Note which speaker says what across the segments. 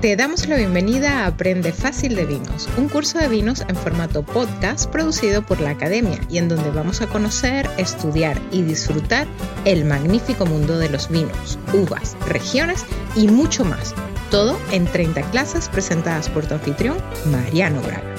Speaker 1: Te damos la bienvenida a Aprende Fácil de Vinos, un curso de vinos en formato podcast producido por la Academia y en donde vamos a conocer, estudiar y disfrutar el magnífico mundo de los vinos, uvas, regiones y mucho más. Todo en 30 clases presentadas por tu anfitrión, Mariano Braga.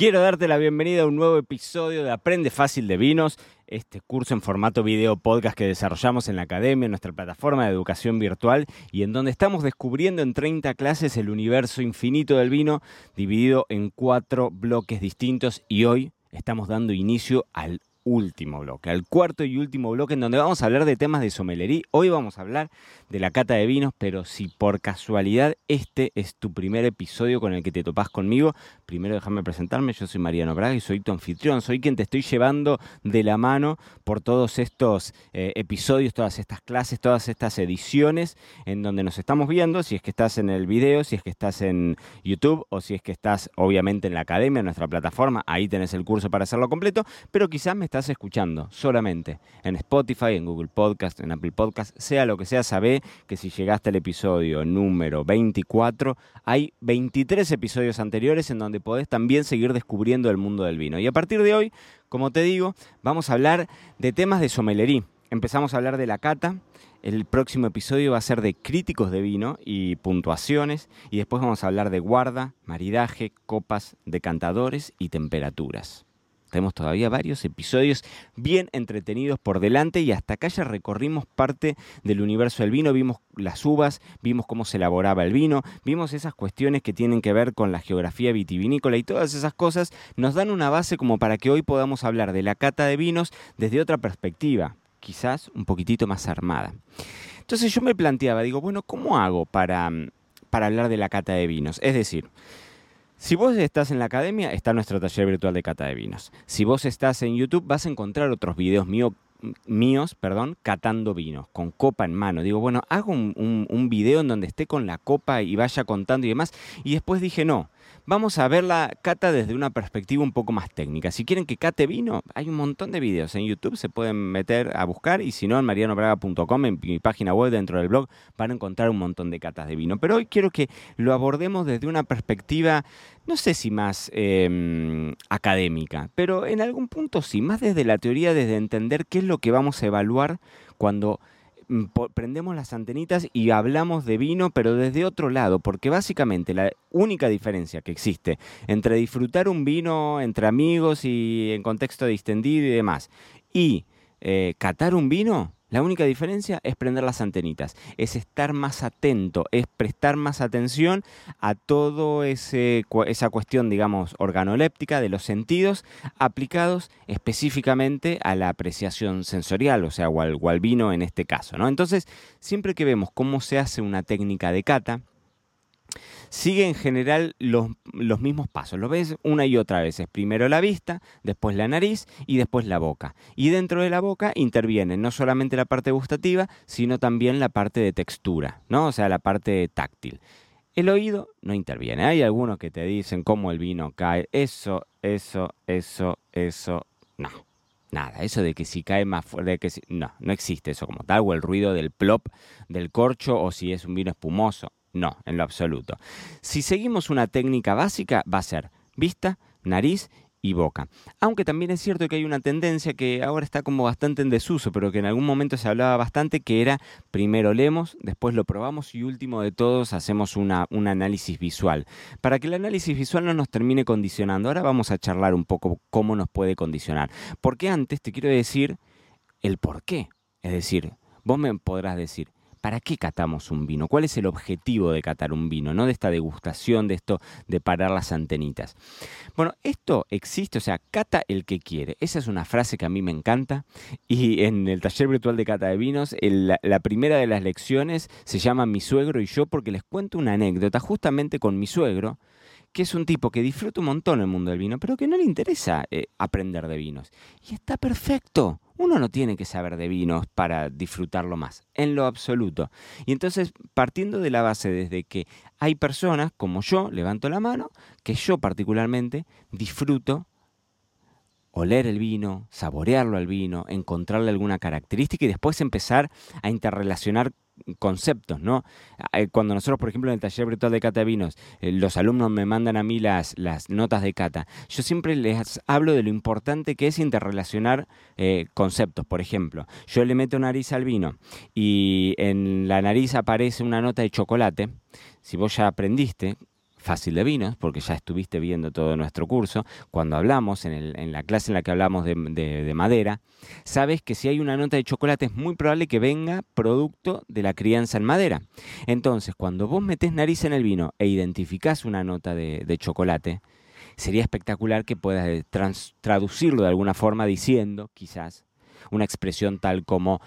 Speaker 2: Quiero darte la bienvenida a un nuevo episodio de Aprende Fácil de Vinos, este curso en formato video podcast que desarrollamos en la academia, en nuestra plataforma de educación virtual y en donde estamos descubriendo en 30 clases el universo infinito del vino dividido en cuatro bloques distintos y hoy estamos dando inicio al último bloque, al cuarto y último bloque en donde vamos a hablar de temas de somelería. Hoy vamos a hablar de la cata de vinos, pero si por casualidad este es tu primer episodio con el que te topás conmigo, primero déjame presentarme, yo soy Mariano Braga y soy tu anfitrión, soy quien te estoy llevando de la mano por todos estos eh, episodios, todas estas clases, todas estas ediciones en donde nos estamos viendo, si es que estás en el video, si es que estás en YouTube o si es que estás obviamente en la academia, en nuestra plataforma, ahí tenés el curso para hacerlo completo, pero quizás me estás escuchando solamente en Spotify, en Google Podcast, en Apple Podcast, sea lo que sea, sabé que si llegaste al episodio número 24, hay 23 episodios anteriores en donde podés también seguir descubriendo el mundo del vino. Y a partir de hoy, como te digo, vamos a hablar de temas de somelería. Empezamos a hablar de la cata, el próximo episodio va a ser de críticos de vino y puntuaciones. Y después vamos a hablar de guarda, maridaje, copas, decantadores y temperaturas. Tenemos todavía varios episodios bien entretenidos por delante y hasta acá ya recorrimos parte del universo del vino, vimos las uvas, vimos cómo se elaboraba el vino, vimos esas cuestiones que tienen que ver con la geografía vitivinícola y todas esas cosas nos dan una base como para que hoy podamos hablar de la cata de vinos desde otra perspectiva, quizás un poquitito más armada. Entonces yo me planteaba, digo, bueno, ¿cómo hago para, para hablar de la cata de vinos? Es decir, si vos estás en la academia, está nuestro taller virtual de cata de vinos. Si vos estás en YouTube, vas a encontrar otros videos míos, perdón, catando vinos, con copa en mano. Digo, bueno, hago un video en donde esté con la copa y vaya contando y demás. Y después dije, no, vamos a ver la cata desde una perspectiva un poco más técnica. Si quieren que cate vino, hay un montón de videos en YouTube, se pueden meter a buscar y si no en marianobraga.com, en mi página web dentro del blog, van a encontrar un montón de catas de vino. Pero hoy quiero que lo abordemos desde una perspectiva, no sé si más em, académica, pero en algún punto sí, más desde la teoría, desde entender qué es lo que vamos a evaluar cuando prendemos las antenitas y hablamos de vino, pero desde otro lado, porque básicamente la única diferencia que existe entre disfrutar un vino entre amigos y en contexto distendido y demás, y eh, catar un vino, la única diferencia es prender las antenitas, es estar más atento, es prestar más atención a todo esa cuestión, digamos, organoléptica de los sentidos aplicados específicamente a la apreciación sensorial, o sea, o al, vino en este caso, ¿no? Entonces, siempre que vemos cómo se hace una técnica de cata, sigue en general los, mismos pasos. Lo ves una y otra vez. primero la vista, después la nariz y después la boca. Y dentro de la boca interviene no solamente la parte gustativa, sino también la parte de textura, ¿no? O sea, la parte táctil. El oído no interviene. Hay algunos que te dicen cómo el vino cae. Eso, eso, eso, eso. No. Nada, eso de que si cae más fuerte, que si, no, no existe eso como tal, o el ruido del plop del corcho, o si es un vino espumoso. No, en lo absoluto. Si seguimos una técnica básica, va a ser vista, nariz y boca. Aunque también es cierto que hay una tendencia que ahora está como bastante en desuso, pero que en algún momento se hablaba bastante, que era primero leemos, después lo probamos y último de todos hacemos una, un análisis visual. Para que el análisis visual no nos termine condicionando, ahora vamos a charlar un poco cómo nos puede condicionar. Porque antes te quiero decir el por qué. Es decir, vos me podrás decir, ¿Para qué catamos un vino? ¿Cuál es el objetivo de catar un vino? ¿No? De esta degustación, de esto de parar las antenitas. Bueno, esto existe, o sea, cata el que quiere. Esa es una frase que a mí me encanta. Y en el taller virtual de cata de vinos, la primera de las lecciones se llama Mi suegro y yo, porque les cuento una anécdota justamente con mi suegro que es un tipo que disfruta un montón el mundo del vino, pero que no le interesa eh, aprender de vinos. Y está perfecto. Uno no tiene que saber de vinos para disfrutarlo más, en lo absoluto. Y entonces, partiendo de la base desde que hay personas, como yo, levanto la mano, que yo particularmente disfruto oler el vino, saborearlo al vino, encontrarle alguna característica y después empezar a interrelacionar conceptos, ¿no? Eh, cuando nosotros, por ejemplo, en el taller virtual de cata vinos, eh, los alumnos me mandan a mí las, las notas de cata, yo siempre les hablo de lo importante que es interrelacionar eh, conceptos. Por ejemplo, yo le meto nariz al vino y en la nariz aparece una nota de chocolate. Si vos ya aprendiste fácil de vinos, porque ya estuviste viendo todo nuestro curso, cuando hablamos, en, la clase en la que hablamos de, madera, sabes que si hay una nota de chocolate es muy probable que venga producto de la crianza en madera. Entonces, cuando vos metés nariz en el vino e identificás una nota de, chocolate, sería espectacular que puedas eh, traducirlo de alguna forma diciendo, quizás, una expresión tal como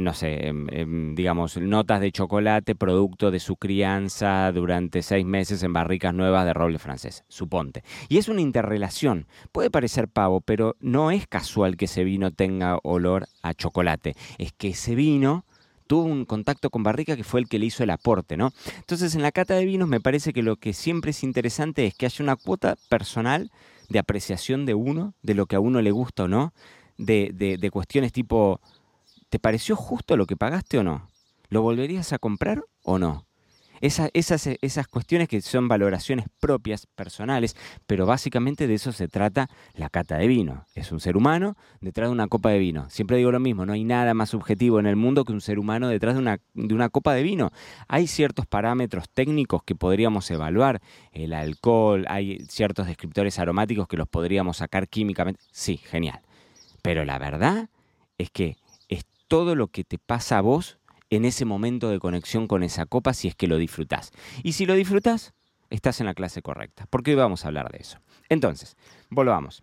Speaker 2: no sé, em, em, digamos, notas de chocolate producto de su crianza durante seis meses en barricas nuevas de roble francés, suponte. Y es una interrelación. Puede parecer pavo, pero no es casual que ese vino tenga olor a chocolate. Es que ese vino tuvo un contacto con barrica que fue el que le hizo el aporte, ¿no? Entonces, en la cata de vinos me parece que lo que siempre es interesante es que haya una cuota personal de apreciación de uno, de lo que a uno le gusta o no, de, de cuestiones tipo ¿Te pareció justo lo que pagaste o no? ¿Lo volverías a comprar o no? esas, esas cuestiones que son valoraciones propias, personales, pero básicamente de eso se trata la cata de vino. Es un ser humano detrás de una copa de vino. Siempre digo lo mismo, no hay nada más subjetivo en el mundo que un ser humano detrás de una, de una copa de vino. Hay ciertos parámetros técnicos que podríamos evaluar, el alcohol, hay ciertos descriptores aromáticos que los podríamos sacar químicamente. Sí, genial. Pero la verdad es que todo lo que te pasa a vos en ese momento de conexión con esa copa si es que lo disfrutás. Y si lo disfrutás, estás en la clase correcta, porque hoy vamos a hablar de eso. Entonces, volvamos.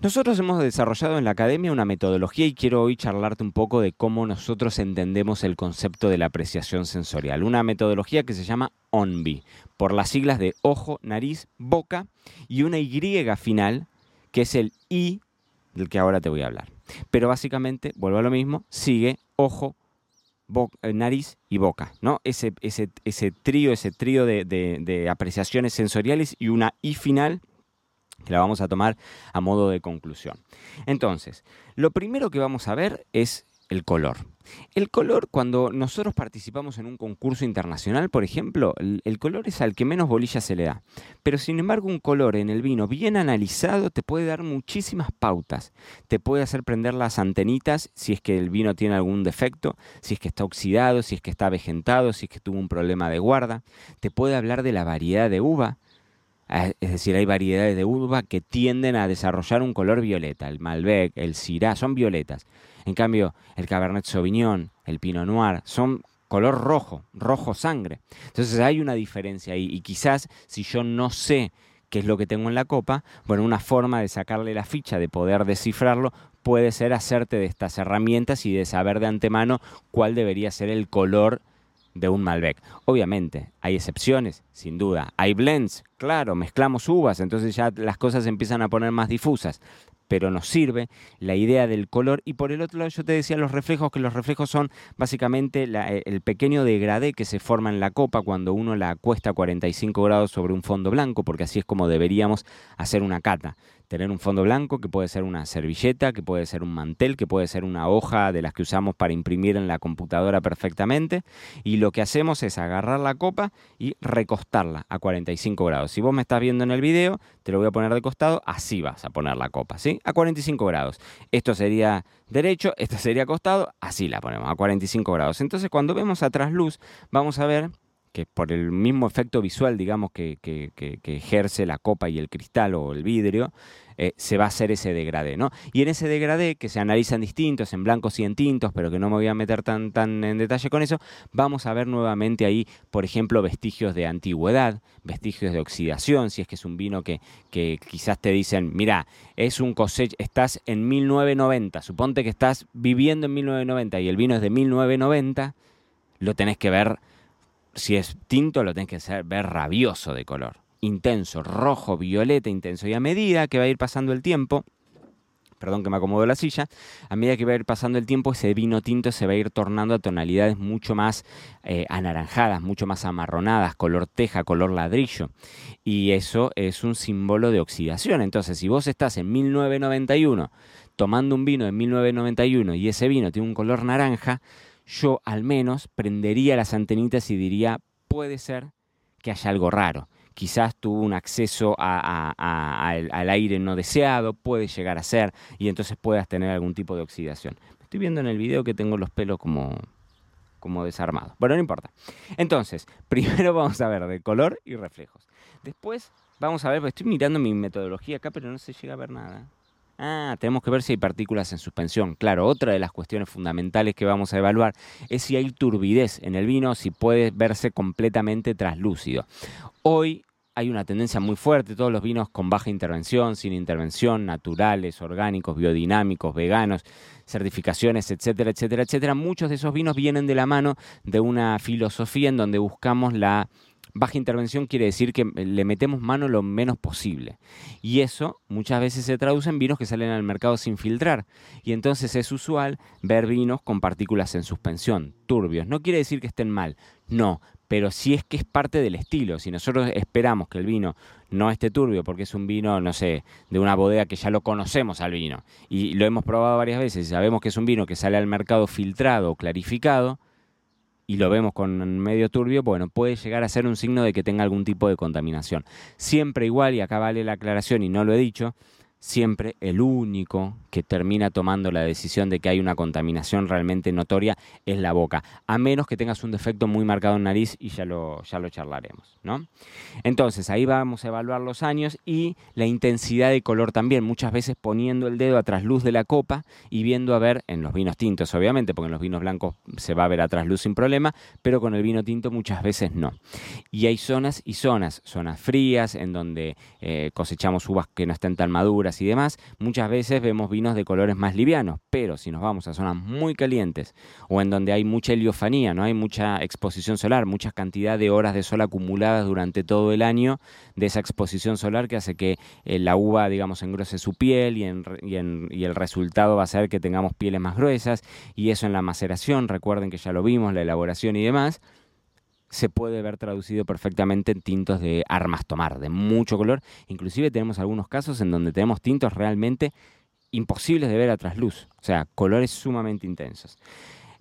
Speaker 2: Nosotros hemos desarrollado en la academia una metodología y quiero hoy charlarte un poco de cómo nosotros entendemos el concepto de la apreciación sensorial. Una metodología que se llama ONBI, por las siglas de ojo, nariz, boca y una Y final, que es el I del que ahora te voy a hablar. Pero básicamente, vuelvo a lo mismo, sigue ojo, eh, nariz y boca, ¿no? Ese, ese, ese trío, ese trío de, de apreciaciones sensoriales y una I final que la vamos a tomar a modo de conclusión. Entonces, lo primero que vamos a ver es el color. El color, cuando nosotros participamos en un concurso internacional, por ejemplo, el, color es al que menos bolilla se le da. Pero sin embargo, un color en el vino bien analizado te puede dar muchísimas pautas. Te puede hacer prender las antenitas si es que el vino tiene algún defecto, si es que está oxidado, si es que está avejentado, si es que tuvo un problema de guarda. Te puede hablar de la variedad de uva. Ah, es decir, hay variedades de uva que tienden a desarrollar un color violeta. El Malbec, el Syrah, son violetas. En cambio, el Cabernet Sauvignon, el Pinot Noir, son color rojo, rojo sangre. Entonces hay una diferencia ahí. Y quizás si yo no sé qué es lo que tengo en la copa, bueno, una forma de sacarle la ficha, de poder descifrarlo, puede ser hacerte de estas herramientas y de saber de antemano cuál debería ser el color de un Malbec. Obviamente, hay excepciones, sin duda. Hay blends, claro, mezclamos uvas, entonces ya las cosas empiezan a poner más difusas pero nos sirve la idea del color. Y por el otro lado yo te decía los reflejos, que los reflejos son básicamente eh, el pequeño degradé que se forma en la copa cuando uno la acuesta a 45 grados sobre un fondo blanco, porque así es como deberíamos hacer una cata tener un fondo blanco, que puede ser una servilleta, que puede ser un mantel, que puede ser una hoja de las que usamos para imprimir en la computadora perfectamente. Y lo que hacemos es agarrar la copa y recostarla a 45 grados. Si vos me estás viendo en el video, te lo voy a poner de costado, así vas a poner la copa, ¿sí? A 45 grados. Esto sería derecho, esto sería acostado, así la ponemos, a 45 grados. Entonces cuando vemos a trasluz, vamos a ver que por el mismo efecto visual, digamos, que, que, ejerce la copa y el cristal o el vidrio, eh, se va a hacer ese degradé, ¿no? Y en ese degradé, que se analizan distintos, en blancos y en tintos, pero que no me voy a meter tan, tan en detalle con eso, vamos a ver nuevamente ahí, por ejemplo, vestigios de antigüedad, vestigios de oxidación, si es que es un vino que, que quizás te dicen, mira, es un cosecha, estás en 1990, suponte que estás viviendo en 1990 y el vino es de 1990, lo tenés que ver si es tinto, lo tenés que ver rabioso de color, intenso, rojo, violeta, intenso. Y a medida que va a ir pasando el tiempo, perdón que me acomodo la silla, a medida que va a ir pasando el tiempo, ese vino tinto se va a ir tornando a tonalidades mucho más eh, anaranjadas, mucho más amarronadas, color teja, color ladrillo. Y eso es un símbolo de oxidación. Entonces, si vos estás en 1991 tomando un vino de 1991 y ese vino tiene un color naranja, yo al menos prendería las antenitas y diría, puede ser que haya algo raro. Quizás tuvo un acceso al aire no deseado, puede llegar a ser, y entonces puedas tener algún tipo de oxidación. Estoy viendo en el video que tengo los pelos como, como desarmados. Bueno, no importa. Entonces, primero vamos a ver de color y reflejos. Después vamos a ver, estoy mirando mi metodología acá, pero no se llega a ver nada. Ah, tenemos que ver si hay partículas en suspensión. Claro, otra de las cuestiones fundamentales que vamos a evaluar es si hay turbidez en el vino, si puede verse completamente traslúcido. Hoy hay una tendencia muy fuerte, todos los vinos con baja intervención, sin intervención, naturales, orgánicos, biodinámicos, veganos, certificaciones, etcétera, etcétera, etcétera. Muchos de esos vinos vienen de la mano de una filosofía en donde buscamos la Baja intervención quiere decir que le metemos mano lo menos posible. Y eso muchas veces se traduce en vinos que salen al mercado sin filtrar. Y entonces es usual ver vinos con partículas en suspensión, turbios. No quiere decir que estén mal, no, pero sí es que es parte del estilo. Si nosotros esperamos que el vino no esté turbio, porque es un vino, no sé, de una bodega que ya lo conocemos al vino y lo hemos probado varias veces y sabemos que es un vino que sale al mercado filtrado o clarificado, y lo vemos con medio turbio, bueno, puede llegar a ser un signo de que tenga algún tipo de contaminación. Siempre igual, y acá vale la aclaración y no lo he dicho, siempre el único que termina tomando la decisión de que hay una contaminación realmente notoria es la boca, a menos que tengas un defecto muy marcado en nariz y ya lo, ya lo charlaremos. ¿no? Entonces ahí vamos a evaluar los años y la intensidad de color también, muchas veces poniendo el dedo a trasluz de la copa y viendo a ver, en los vinos tintos obviamente, porque en los vinos blancos se va a ver a trasluz sin problema, pero con el vino tinto muchas veces no. Y hay zonas y zonas, zonas frías en donde eh, cosechamos uvas que no estén tan maduras, y demás, muchas veces vemos vinos de colores más livianos, pero si nos vamos a zonas muy calientes o en donde hay mucha heliofanía, no hay mucha exposición solar, mucha cantidad de horas de sol acumuladas durante todo el año de esa exposición solar que hace que eh, la uva, digamos, engrose su piel y, y el resultado va a ser que tengamos pieles más gruesas y eso en la maceración, recuerden que ya lo vimos, la elaboración y demás se puede ver traducido perfectamente en tintos de armas tomar, de mucho color. Inclusive tenemos algunos casos en donde tenemos tintos realmente imposibles de ver a trasluz, o sea, colores sumamente intensos.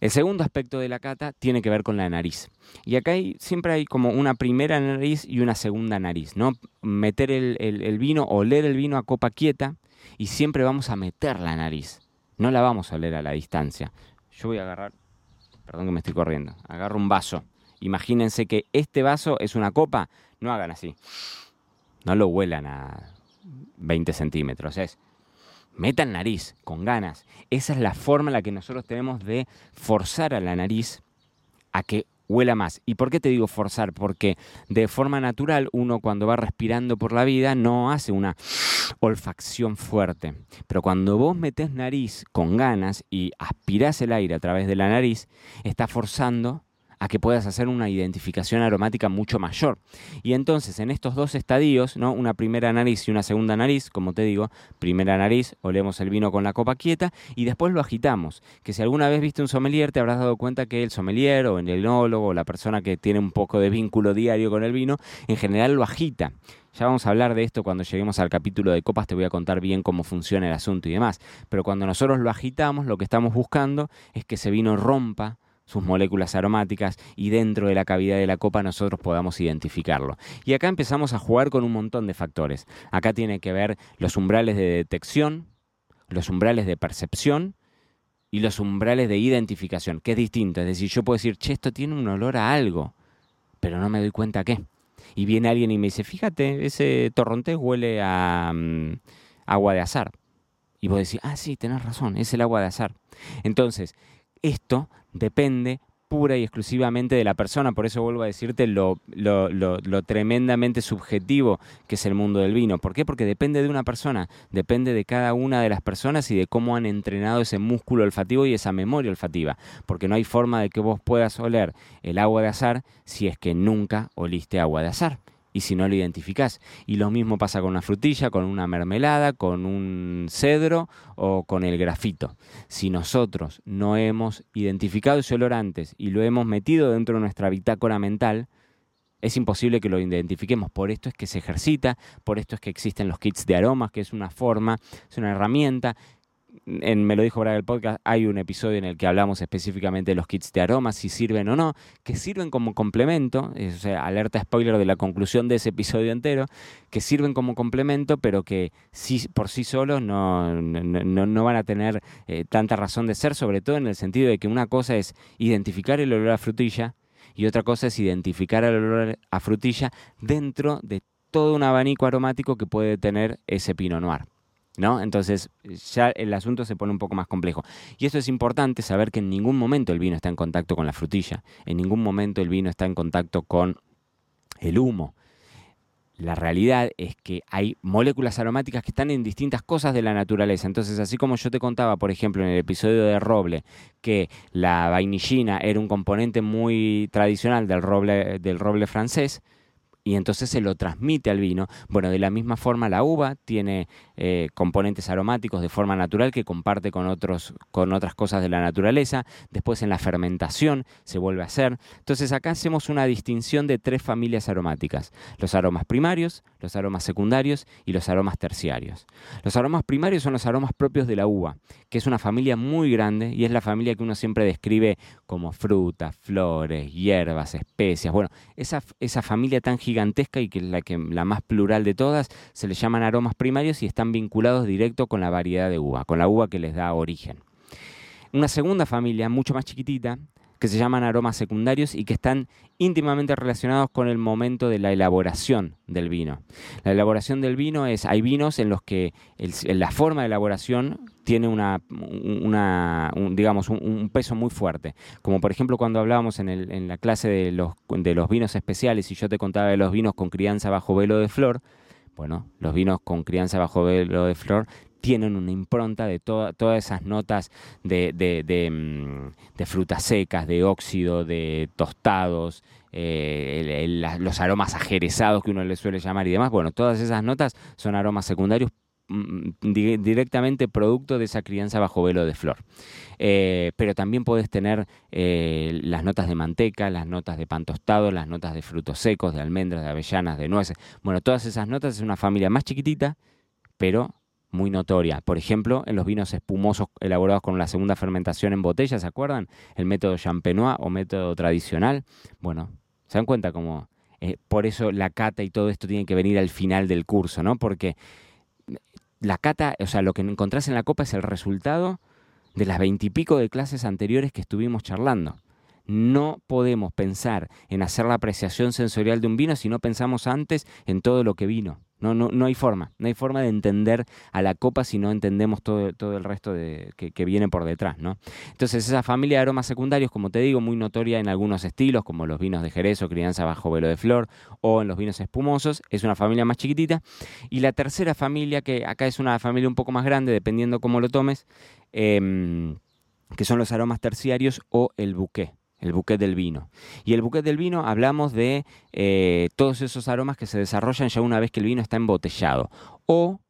Speaker 2: El segundo aspecto de la cata tiene que ver con la nariz. Y acá hay, siempre hay como una primera nariz y una segunda nariz, ¿no? Meter el, el vino, oler el vino a copa quieta y siempre vamos a meter la nariz. No la vamos a oler a la distancia. Yo voy a agarrar, perdón que me estoy corriendo, agarro un vaso Imagínense que este vaso es una copa, no hagan así. No lo huelan a 20 centímetros, es metan nariz con ganas. Esa es la forma en la que nosotros tenemos de forzar a la nariz a que huela más. ¿Y por qué te digo forzar? Porque de forma natural uno cuando va respirando por la vida no hace una olfacción fuerte. Pero cuando vos metés nariz con ganas y aspirás el aire a través de la nariz, está forzando a que puedas hacer una identificación aromática mucho mayor. Y entonces en estos dos estadios, ¿no? una primera nariz y una segunda nariz, como te digo, primera nariz, olemos el vino con la copa quieta y después lo agitamos. Que si alguna vez viste un sommelier te habrás dado cuenta que el sommelier o el enólogo o la persona que tiene un poco de vínculo diario con el vino, en general lo agita. Ya vamos a hablar de esto cuando lleguemos al capítulo de copas, te voy a contar bien cómo funciona el asunto y demás. Pero cuando nosotros lo agitamos, lo que estamos buscando es que ese vino rompa sus moléculas aromáticas y dentro de la cavidad de la copa nosotros podamos identificarlo. Y acá empezamos a jugar con un montón de factores. Acá tiene que ver los umbrales de detección, los umbrales de percepción y los umbrales de identificación, que es distinto. Es decir, yo puedo decir, che, esto tiene un olor a algo, pero no me doy cuenta qué. Y viene alguien y me dice, fíjate, ese torrontés huele a mm, agua de azar. Y vos decís, ah, sí, tenés razón, es el agua de azar. Entonces, esto depende pura y exclusivamente de la persona, por eso vuelvo a decirte lo, tremendamente subjetivo que es el mundo del vino. ¿Por qué? Porque depende de una persona, depende de cada una de las personas y de cómo han entrenado ese músculo olfativo y esa memoria olfativa, porque no hay forma de que vos puedas oler el agua de azar si es que nunca oliste agua de azar y si no lo identificás. Y lo mismo pasa con una frutilla, con una mermelada, con un cedro o con el grafito. Si nosotros no hemos identificado ese olor antes y lo hemos metido dentro de nuestra bitácora mental, es imposible que lo identifiquemos. Por esto es que se ejercita, por esto es que existen los kits de aromas, que es una forma, es una herramienta en Me lo dijo Braga el podcast, hay un episodio en el que hablamos específicamente de los kits de aromas, si sirven o no, que sirven como complemento, o sea, alerta spoiler de la conclusión de ese episodio entero, que sirven como complemento, pero que sí, por sí solos no, no, van a tener eh, tanta razón de ser, sobre todo en el sentido de que una cosa es identificar el olor a frutilla y otra cosa es identificar el olor a frutilla dentro de todo un abanico aromático que puede tener ese Pinot Noir. ¿No? Entonces ya el asunto se pone un poco más complejo. Y esto es importante saber que en ningún momento el vino está en contacto con la frutilla, en ningún momento el vino está en contacto con el humo. La realidad es que hay moléculas aromáticas que están en distintas cosas de la naturaleza. Entonces, así como yo te contaba, por ejemplo, en el episodio de roble, que la vainillina era un componente muy tradicional del roble, del roble francés, y entonces se lo transmite al vino. Bueno, de la misma forma la uva tiene eh, componentes aromáticos de forma natural que comparte con, otros, con otras cosas de la naturaleza. Después en la fermentación se vuelve a hacer. Entonces acá hacemos una distinción de tres familias aromáticas. Los aromas primarios, los aromas secundarios y los aromas terciarios. Los aromas primarios son los aromas propios de la uva, que es una familia muy grande y es la familia que uno siempre describe como frutas, flores, hierbas, especias. Bueno, esa, esa familia tan gigante gigantesca y que es la, que, la más plural de todas, se le llaman aromas primarios y están vinculados directo con la variedad de uva, con la uva que les da origen. Una segunda familia, mucho más chiquitita, que se llaman aromas secundarios y que están íntimamente relacionados con el momento de la elaboración del vino. La elaboración del vino es, hay vinos en los que la forma de elaboración tiene un, peso muy fuerte. Como por ejemplo cuando hablábamos en, el, la clase de los, de los vinos especiales y yo te contaba de los vinos con crianza bajo velo de flor, bueno, los vinos con crianza bajo velo de flor tienen una impronta de todas esas notas de, de, mm, de, frutas secas, de óxido, de tostados, eh, los aromas ajerezados que uno le suele llamar y demás. Bueno, todas esas notas son aromas secundarios mm, directamente producto de esa crianza bajo velo de flor. Eh, pero también puedes tener eh, las notas de manteca, las notas de pan tostado, las notas de frutos secos, de almendras, de avellanas, de nueces. Bueno, todas esas notas es una familia más chiquitita, pero muy notoria. Por ejemplo, en los vinos espumosos elaborados con la segunda fermentación en botella, ¿se acuerdan? El método champenois o método tradicional. Bueno, se dan cuenta cómo eh, por eso la cata y todo esto tiene que venir al final del curso, ¿no? Porque la cata, o sea, lo que encontrás en la copa es el resultado de las veintipico de clases anteriores que estuvimos charlando. No podemos pensar en hacer la apreciación sensorial de un vino si no pensamos antes en todo lo que vino. No, no, no hay forma, no hay forma de entender a la copa si no entendemos todo, todo el resto de, que, viene por detrás, ¿no? Entonces esa familia de aromas secundarios, como te digo, muy notoria en algunos estilos, como los vinos de Jerez o crianza bajo velo de flor, o en los vinos espumosos, es una familia más chiquitita. Y la tercera familia, que acá es una familia un poco más grande, dependiendo cómo lo tomes, em, que son los aromas terciarios o el buqué el buquet del vino. Y el buquet del vino hablamos de eh, todos esos aromas que se desarrollan ya una vez que el vino está embotellado o,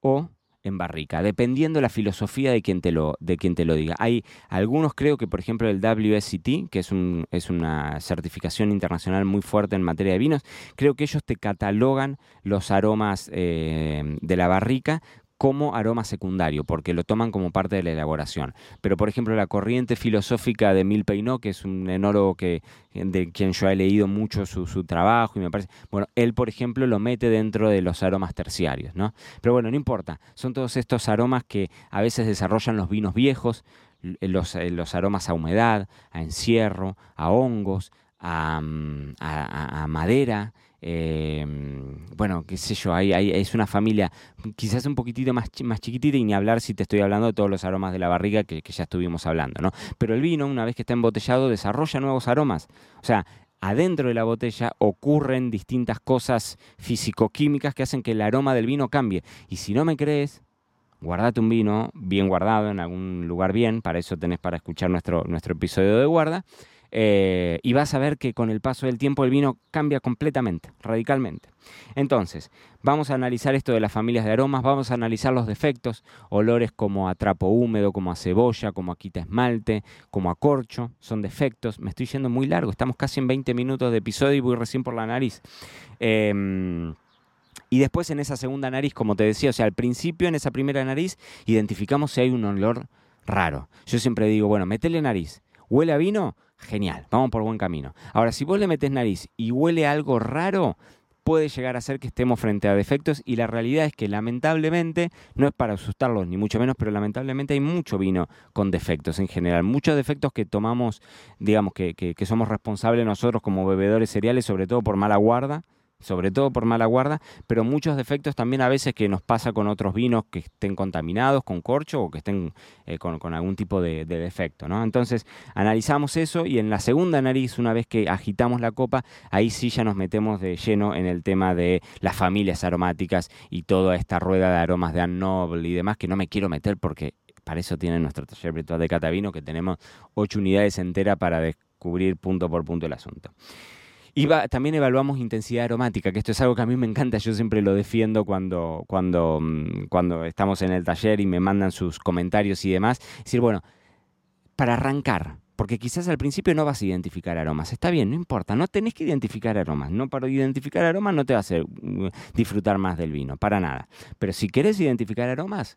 Speaker 2: o en barrica, dependiendo la filosofía de quien te lo, de quien te lo diga. Hay algunos, creo que por ejemplo el WSCT, que es, un, es una certificación internacional muy fuerte en materia de vinos, creo que ellos te catalogan los aromas eh, de la barrica como aroma secundario, porque lo toman como parte de la elaboración. Pero, por ejemplo, la corriente filosófica de Mil Peinot, que es un enólogo que, de quien yo he leído mucho su, trabajo y me parece, bueno, él, por ejemplo, lo mete dentro de los aromas terciarios, ¿no? Pero bueno, no importa, son todos estos aromas que a veces desarrollan los vinos viejos, los, eh, los aromas a humedad, a encierro, a hongos, a, mm, a madera, Em, bueno, qué sé yo, hay, es una familia quizás un poquitito más, más chiquitita y ni hablar si te estoy hablando de todos los aromas de la barriga que, ya estuvimos hablando, ¿no? Pero el vino, una vez que está embotellado, desarrolla nuevos aromas. O sea, adentro de la botella ocurren distintas cosas físico-químicas que hacen que el aroma del vino cambie. Y si no me crees, guardate un vino bien guardado en algún lugar bien, para eso tenés para escuchar nuestro, nuestro episodio de guarda. Eh, y vas a ver que con el paso del tiempo el vino cambia completamente, radicalmente. Entonces, vamos a analizar esto de las familias de aromas, vamos a analizar los defectos, olores como a trapo húmedo, como a cebolla, como a quita esmalte, como a corcho, son defectos. Me estoy yendo muy largo, estamos casi en 20 minutos de episodio y voy recién por la nariz. Em, Y después en esa segunda nariz, como te decía, o sea, al principio en esa primera nariz identificamos si hay un olor raro. Yo siempre digo, bueno, metele nariz, huele a vino, genial, vamos por buen camino. Ahora, si vos le metes nariz y huele algo raro, puede llegar a ser que estemos frente a defectos y la realidad es que lamentablemente, no es para asustarlos ni mucho menos, pero lamentablemente hay mucho vino con defectos en general, muchos defectos que tomamos, digamos que, que somos responsables nosotros como bebedores cereales, sobre todo por mala guarda, sobre todo por mala guarda, pero muchos defectos también a veces que nos pasa con otros vinos que estén contaminados con corcho o que estén eh, con, algún tipo de, defecto. ¿no? Entonces analizamos eso y en la segunda nariz, una vez que agitamos la copa, ahí sí ya nos metemos de lleno en el tema de las familias aromáticas y toda esta rueda de aromas de Noble y demás que no me quiero meter porque para eso tiene nuestro taller virtual de Catavino que tenemos ocho unidades enteras para descubrir punto por punto el asunto. Y también evaluamos intensidad aromática, que esto es algo que a mí me encanta, yo siempre lo defiendo cuando, cuando, mm, cuando estamos en el taller y me mandan sus comentarios y demás. Es decir, bueno, para arrancar, porque quizás al principio no vas a identificar aromas. Está bien, no importa, no tenés que identificar aromas. No para identificar aromas no te va a hacer mm, disfrutar más del vino, para nada. Pero si querés identificar aromas,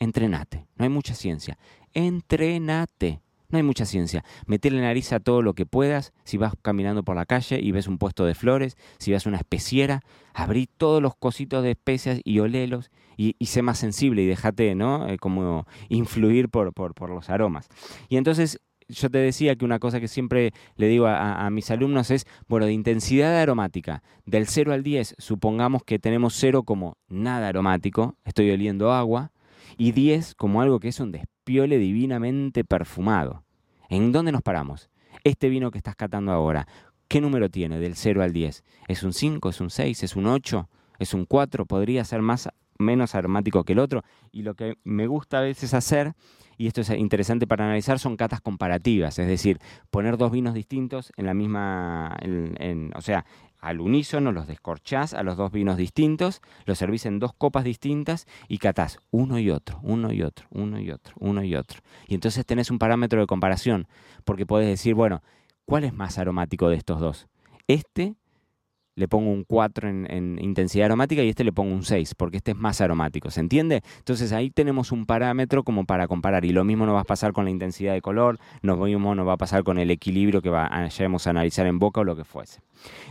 Speaker 2: entrenate. No hay mucha ciencia. Entrenate. No hay mucha ciencia. Meterle nariz a todo lo que puedas. Si vas caminando por la calle y ves un puesto de flores, si ves una especiera, abrí todos los cositos de especias y olelos y, sé más sensible y déjate, ¿no? Eh, como influir por, los aromas. Y entonces yo te decía que una cosa que siempre le digo a, mis alumnos es, bueno, de intensidad aromática, del 0 al 10, supongamos que tenemos 0 como nada aromático, estoy oliendo agua, y 10 como algo que es un despiole divinamente perfumado. ¿En dónde nos paramos? Este vino que estás catando ahora, ¿qué número tiene del 0 al 10? ¿Es un 5? ¿Es un 6? ¿Es un 8? ¿Es un 4? ¿Podría ser más menos aromático que el otro? Y lo que me gusta a veces hacer, y esto es interesante para analizar, son catas comparativas, es decir, poner dos vinos distintos en la misma, o sea, al unísono, los descorchás a los dos vinos distintos, los servís en dos copas distintas y catás uno y otro, uno y otro, uno y otro, uno y otro. Y entonces tenés un parámetro de comparación, porque podés decir, bueno, ¿cuál es más aromático de estos dos? Este le pongo un 4 en, intensidad aromática y este le pongo un 6, porque este es más aromático, ¿se entiende? Entonces ahí tenemos un parámetro como para comparar, y lo mismo nos va a pasar con la intensidad de color, lo mismo nos va a pasar con el equilibrio que vayamos a analizar en boca o lo que fuese.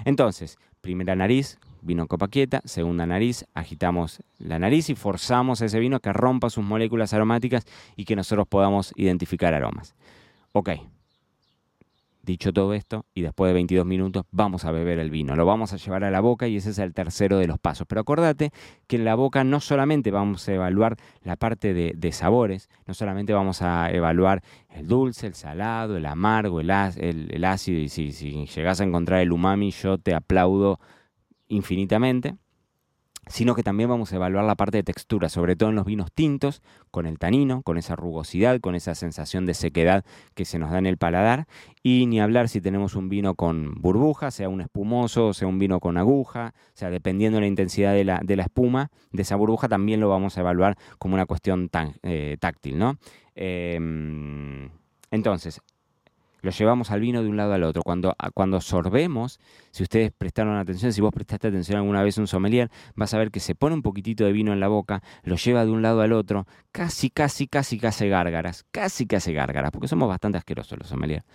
Speaker 2: Entonces, primera nariz, vino copa quieta, segunda nariz, agitamos la nariz y forzamos ese vino que rompa sus moléculas aromáticas y que nosotros podamos identificar aromas. Ok, Dicho todo esto, y después de 22 minutos vamos a beber el vino, lo vamos a llevar a la boca y ese es el tercero de los pasos. Pero acordate que en la boca no solamente vamos a evaluar la parte de, sabores, no solamente vamos a evaluar el dulce, el salado, el amargo, el, el, ácido, y si, si llegas a encontrar el umami, yo te aplaudo infinitamente sino que también vamos a evaluar la parte de textura, sobre todo en los vinos tintos, con el tanino, con esa rugosidad, con esa sensación de sequedad que se nos da en el paladar, y ni hablar si tenemos un vino con burbuja, sea un espumoso, sea un vino con aguja, o sea, dependiendo de la intensidad de la, de la espuma, de esa burbuja, también lo vamos a evaluar como una cuestión tan, eh, táctil, ¿no? Em, entonces, lo llevamos al vino de un lado al otro. Cuando, cuando sorbemos, si ustedes prestaron atención, si vos prestaste atención alguna vez a un sommelier, vas a ver que se pone un poquitito de vino en la boca, lo lleva de un lado al otro, casi, casi, casi que hace gárgaras, casi hace gárgaras, porque somos bastante asquerosos los sommeliers.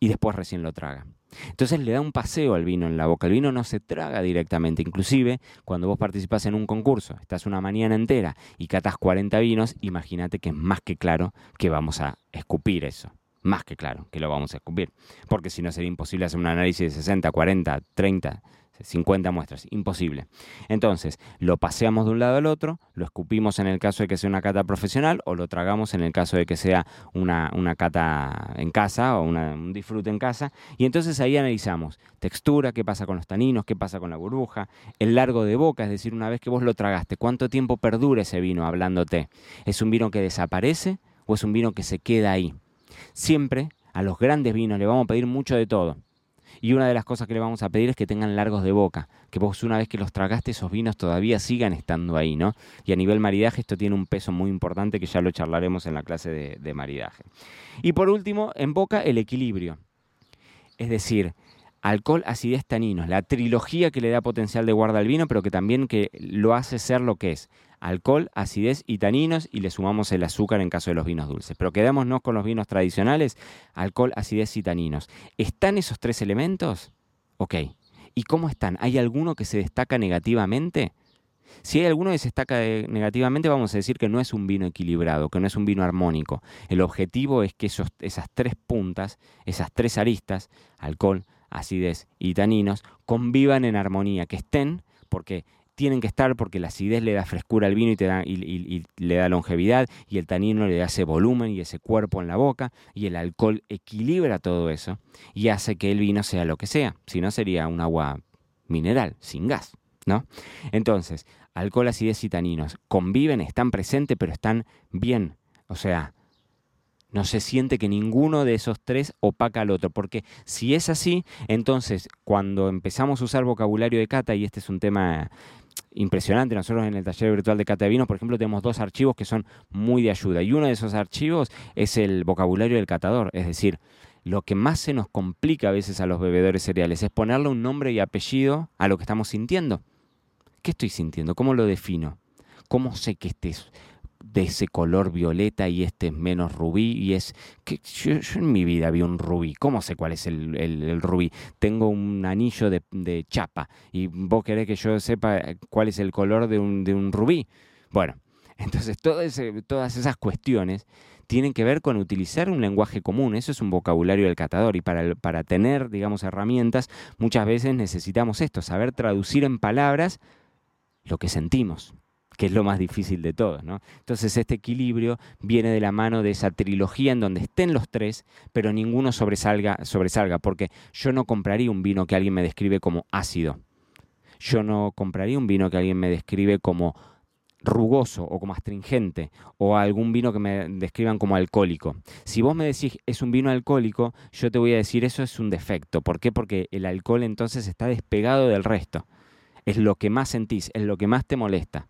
Speaker 2: Y después recién lo traga. Entonces le da un paseo al vino en la boca. El vino no se traga directamente. Inclusive, cuando vos participás en un concurso, estás una mañana entera y catas 40 vinos, imagínate que es más que claro que vamos a escupir eso más que claro que lo vamos a escupir, porque si no sería imposible hacer un análisis de 60, 40, 30, 50 muestras, imposible. Entonces, lo paseamos de un lado al otro, lo escupimos en el caso de que sea una cata profesional o lo tragamos en el caso de que sea una, una cata en casa o un disfrute en casa. Y entonces ahí analizamos textura, qué pasa con los taninos, qué pasa con la burbuja, el largo de boca, es decir, una vez que vos lo tragaste, cuánto tiempo perdura ese vino hablándote. ¿Es un vino que desaparece o es un vino que se queda ahí? Siempre a los grandes vinos le vamos a pedir mucho de todo. Y una de las cosas que le vamos a pedir es que tengan largos de boca, que vos una vez que los tragaste esos vinos todavía sigan estando ahí, ¿no? Y a nivel maridaje esto tiene un peso muy importante que ya lo charlaremos en la clase de, de maridaje. Y por último, en boca el equilibrio. Es decir, alcohol, acidez, taninos, la trilogía que le da potencial de guarda al vino, pero que también que lo hace ser lo que es. Alcohol, acidez y taninos y le sumamos el azúcar en caso de los vinos dulces. Pero quedémonos con los vinos tradicionales, alcohol, acidez y taninos. ¿Están esos tres elementos? Ok. ¿Y cómo están? ¿Hay alguno que se destaca negativamente? Si hay alguno que se destaca negativamente, vamos a decir que no es un vino equilibrado, que no es un vino armónico. El objetivo es que esos, esas tres puntas, esas tres aristas, alcohol, acidez y taninos, convivan en armonía, que estén, porque tienen que estar porque la acidez le da frescura al vino y, te da, y, le da longevidad, y el tanino le da ese volumen y ese cuerpo en la boca, y el alcohol equilibra todo eso y hace que el vino sea lo que sea. Si no, sería un agua mineral, sin gas, ¿no? Entonces, alcohol, acidez y taninos conviven, están presentes, pero están bien. O sea, no se siente que ninguno de esos tres opaca al otro, porque si es así, entonces cuando empezamos a usar vocabulario de cata, y este es un tema impresionante, nosotros en el taller virtual de cata de vinos, por ejemplo, tenemos dos archivos que son muy de ayuda, y uno de esos archivos es el vocabulario del catador, es decir, lo que más se nos complica a veces a los bebedores cereales es ponerle un nombre y apellido a lo que estamos sintiendo. ¿Qué estoy sintiendo? ¿Cómo lo defino? ¿Cómo sé que este es de ese color violeta y este es menos rubí y es que yo, en mi vida vi un rubí. ¿Cómo sé cuál es el, rubí? Tengo un anillo de, chapa y vos querés que yo sepa cuál es el color de un, de un rubí. Bueno, entonces todas esas cuestiones tienen que ver con utilizar un lenguaje común. Eso es un vocabulario del catador y para, para tener, digamos, herramientas, muchas veces necesitamos esto, saber traducir en palabras lo que sentimos, que es lo más difícil de todo. ¿no? Entonces este equilibrio viene de la mano de esa trilogía en donde estén los tres, pero ninguno sobresalga, sobresalga, porque yo no compraría un vino que alguien me describe como ácido. Yo no compraría un vino que alguien me describe como rugoso o como astringente o algún vino que me describan como alcohólico. Si vos me decís es un vino alcohólico, yo te voy a decir eso es un defecto. ¿Por qué? Porque el alcohol entonces está despegado del resto es lo que más sentís, es lo que más te molesta.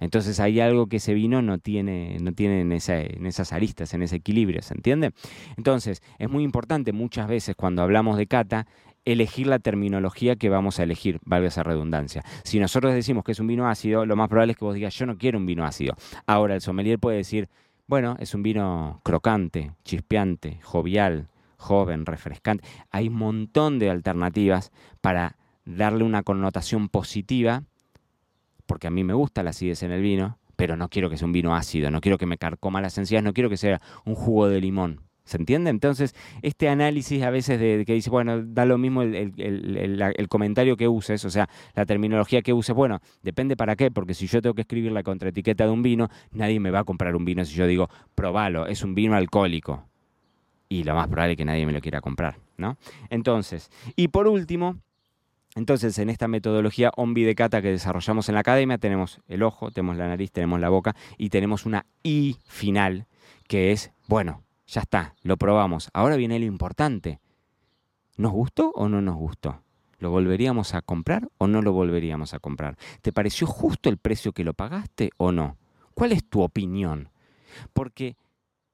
Speaker 2: Entonces hay algo que ese vino no tiene, no tiene en, en, esas aristas, en ese equilibrio, ¿se entiende? Entonces es muy importante muchas veces cuando hablamos de cata elegir la terminología que vamos a elegir, valga esa redundancia. Si nosotros decimos que es un vino ácido, lo más probable es que vos digas yo no quiero un vino ácido. Ahora el sommelier puede decir, bueno, es un vino crocante, chispeante, jovial, joven, refrescante. Hay un montón de alternativas para darle una connotación positiva, porque a mí me gusta la acidez en el vino, pero no quiero que sea un vino ácido, no quiero que me carcoma las encías, no quiero que sea un jugo de limón. ¿Se entiende? Entonces, este análisis a veces de, que dice, bueno, da lo mismo el, comentario que uses, o sea, la terminología que uses, bueno, depende para qué, porque si yo tengo que escribir la contraetiqueta de un vino, nadie me va a comprar un vino si yo digo, probalo, es un vino alcohólico. Y lo más probable es que nadie me lo quiera comprar, ¿no? Entonces, y por último, entonces, en esta metodología OMBI de cata que desarrollamos en la academia, tenemos el ojo, tenemos la nariz, tenemos la boca y tenemos una I final, que es, bueno, ya está, lo probamos. Ahora viene lo importante. ¿Nos gustó o no nos gustó? ¿Lo volveríamos a comprar o no lo volveríamos a comprar? ¿Te pareció justo el precio que lo pagaste o no? ¿Cuál es tu opinión? Porque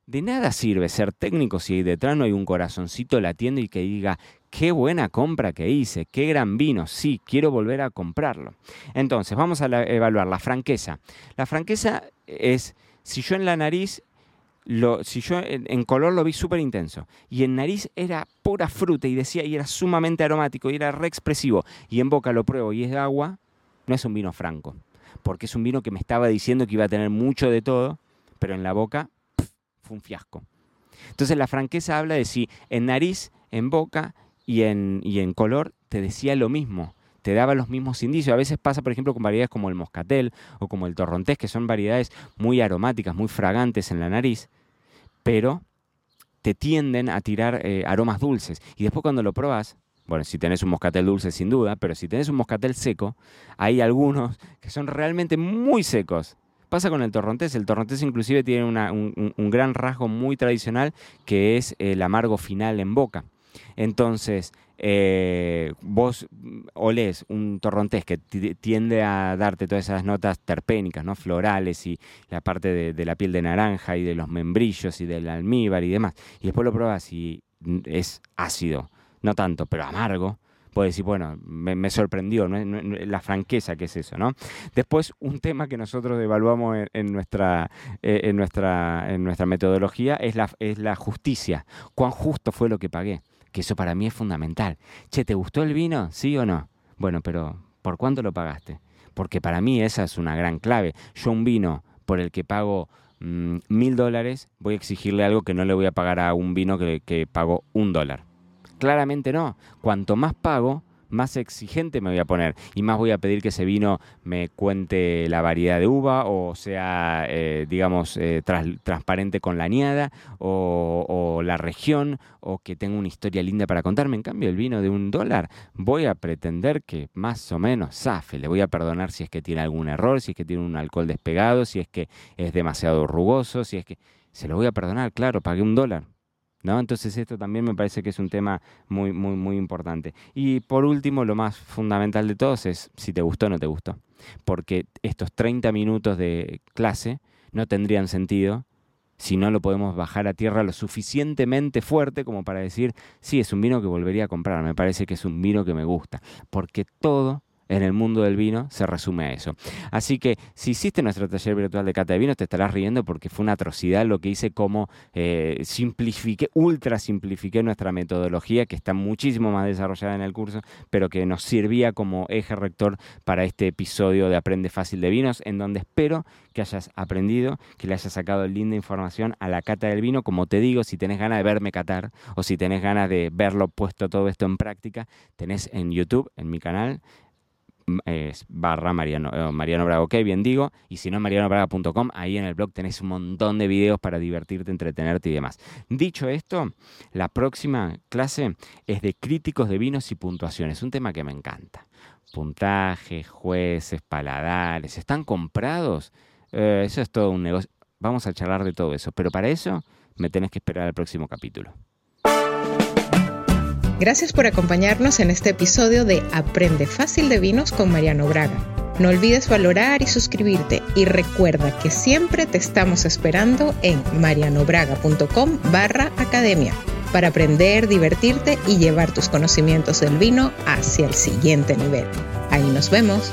Speaker 2: de nada sirve ser técnico si detrás no hay un corazoncito latiendo y que diga, qué buena compra que hice, qué gran vino, sí, quiero volver a comprarlo. Entonces, vamos a evaluar la franqueza. La franqueza es, si yo en la nariz, si yo en, color lo vi súper intenso, y en nariz era pura fruta y decía, y era sumamente aromático, y era re expresivo, y en boca lo pruebo y es de agua, no es un vino franco, porque es un vino que me estaba diciendo que iba a tener mucho de todo, pero en la boca fue un fiasco. Entonces la franqueza habla de si en nariz, en boca y en, y en color te decía lo mismo, te daba los mismos indicios. A veces pasa, por ejemplo, con variedades como el moscatel o como el torrontés, que son variedades muy aromáticas, muy fragantes en la nariz, pero te tienden a tirar eh, aromas dulces. Y después cuando lo probas, bueno, si tenés un moscatel dulce sin duda, pero si tenés un moscatel seco, hay algunos que son realmente muy secos. Pasa con el torrontés. El torrontés inclusive tiene un, un, gran rasgo muy tradicional que es el amargo final en boca. Entonces, eh, vos olés un torrontés que tiende a darte todas esas notas terpénicas, ¿no? florales y la parte de, la piel de naranja y de los membrillos y del almíbar y demás, y después lo probas y es ácido, no tanto, pero amargo, puede decir, bueno, me, sorprendió la franqueza que es eso, ¿no? Después, un tema que nosotros evaluamos en, nuestra, eh, en, nuestra, en nuestra metodología es la, es la justicia. ¿Cuán justo fue lo que pagué? Que eso para mí es fundamental. Che, ¿te gustó el vino? ¿Sí o no? Bueno, pero ¿por cuánto lo pagaste? Porque para mí esa es una gran clave. Yo un vino por el que pago mm, mil dólares, voy a exigirle algo que no le voy a pagar a un vino que, que pago un dólar. Claramente no. Cuanto más pago, más exigente me voy a poner y más voy a pedir que ese vino me cuente la variedad de uva o sea, eh, digamos, eh, transparente con la añada o, la región o que tenga una historia linda para contarme. En cambio, el vino de un dólar voy a pretender que más o menos zafe. Le voy a perdonar si es que tiene algún error, si es que tiene un alcohol despegado, si es que es demasiado rugoso, si es que... Se lo voy a perdonar, claro, pagué un dólar. ¿No? Entonces esto también me parece que es un tema muy, muy, muy importante. Y por último, lo más fundamental de todos es si te gustó o no te gustó. Porque estos 30 minutos de clase no tendrían sentido si no lo podemos bajar a tierra lo suficientemente fuerte como para decir, sí, es un vino que volvería a comprar, me parece que es un vino que me gusta. Porque todo en el mundo del vino se resume a eso. Así que si hiciste nuestro taller virtual de cata de vinos, te estarás riendo porque fue una atrocidad lo que hice, como eh, simplifiqué, ultra simplifiqué nuestra metodología, que está muchísimo más desarrollada en el curso, pero que nos servía como eje rector para este episodio de Aprende Fácil de Vinos, en donde espero que hayas aprendido, que le hayas sacado linda información a la cata del vino. Como te digo, si tenés ganas de verme catar o si tenés ganas de verlo puesto todo esto en práctica, tenés en YouTube, en mi canal, es barra Mariano, eh, Mariano Braga, ok, bien digo, y si no, marianobraga.com, ahí en el blog tenés un montón de videos para divertirte, entretenerte y demás. Dicho esto, la próxima clase es de críticos de vinos y puntuaciones, un tema que me encanta. Puntajes, jueces, paladares, ¿están comprados? Eh, eso es todo un negocio. Vamos a charlar de todo eso, pero para eso me tenés que esperar al próximo capítulo.
Speaker 1: Gracias por acompañarnos en este episodio de Aprende Fácil de Vinos con Mariano Braga. No olvides valorar y suscribirte y recuerda que siempre te estamos esperando en marianobraga.com barra academia para aprender, divertirte y llevar tus conocimientos del vino hacia el siguiente nivel. Ahí nos vemos.